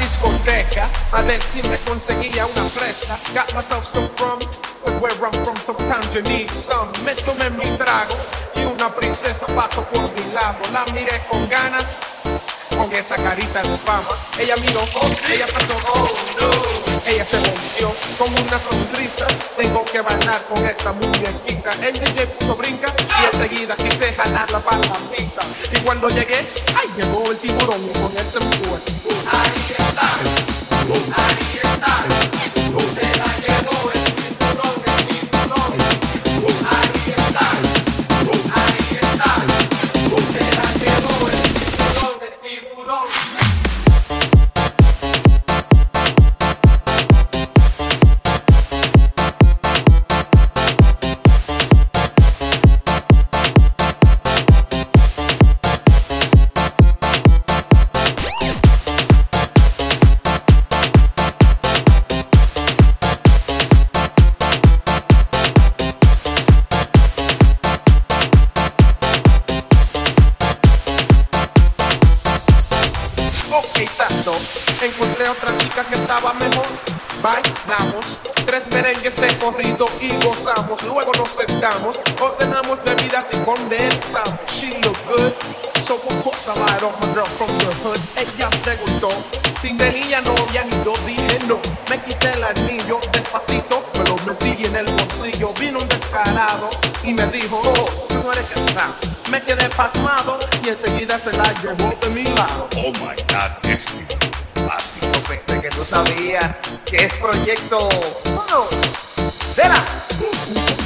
discoteca ver si me conseguía una fresca. Got myself some rum, but where I'm from sometimes you need some. Me tomé mi trago y una princesa pasó por mi lado. La miré con ganas, con esa carita de fama. Ella miró, oh, ella pasó, oh no. Ella se volvió con una sonrisa. Tengo que bailar con esa muñequita. El DJ puso brinca y enseguida quise jalar la palomita. Y cuando llegué, ay, llegó el tiburón con él se me fue. Ahí está, Encontré otra chica que estaba mejor. Bailamos tres merengues de corrido y gozamos. Luego nos sentamos, ordenamos bebidas y condensamos. She look good, so of course I on my girl from the hood. Ella preguntó si tenía novia y yo dije no. Me quité el anillo despacito, me lo metí en el bolsillo. Vino un descarado y me dijo, oh, tú no eres. Me quedé pasmado y enseguida se la llevó de mi lado. Oh my God, es fácil. Yo pensé que tú sabías que es proyecto uno de la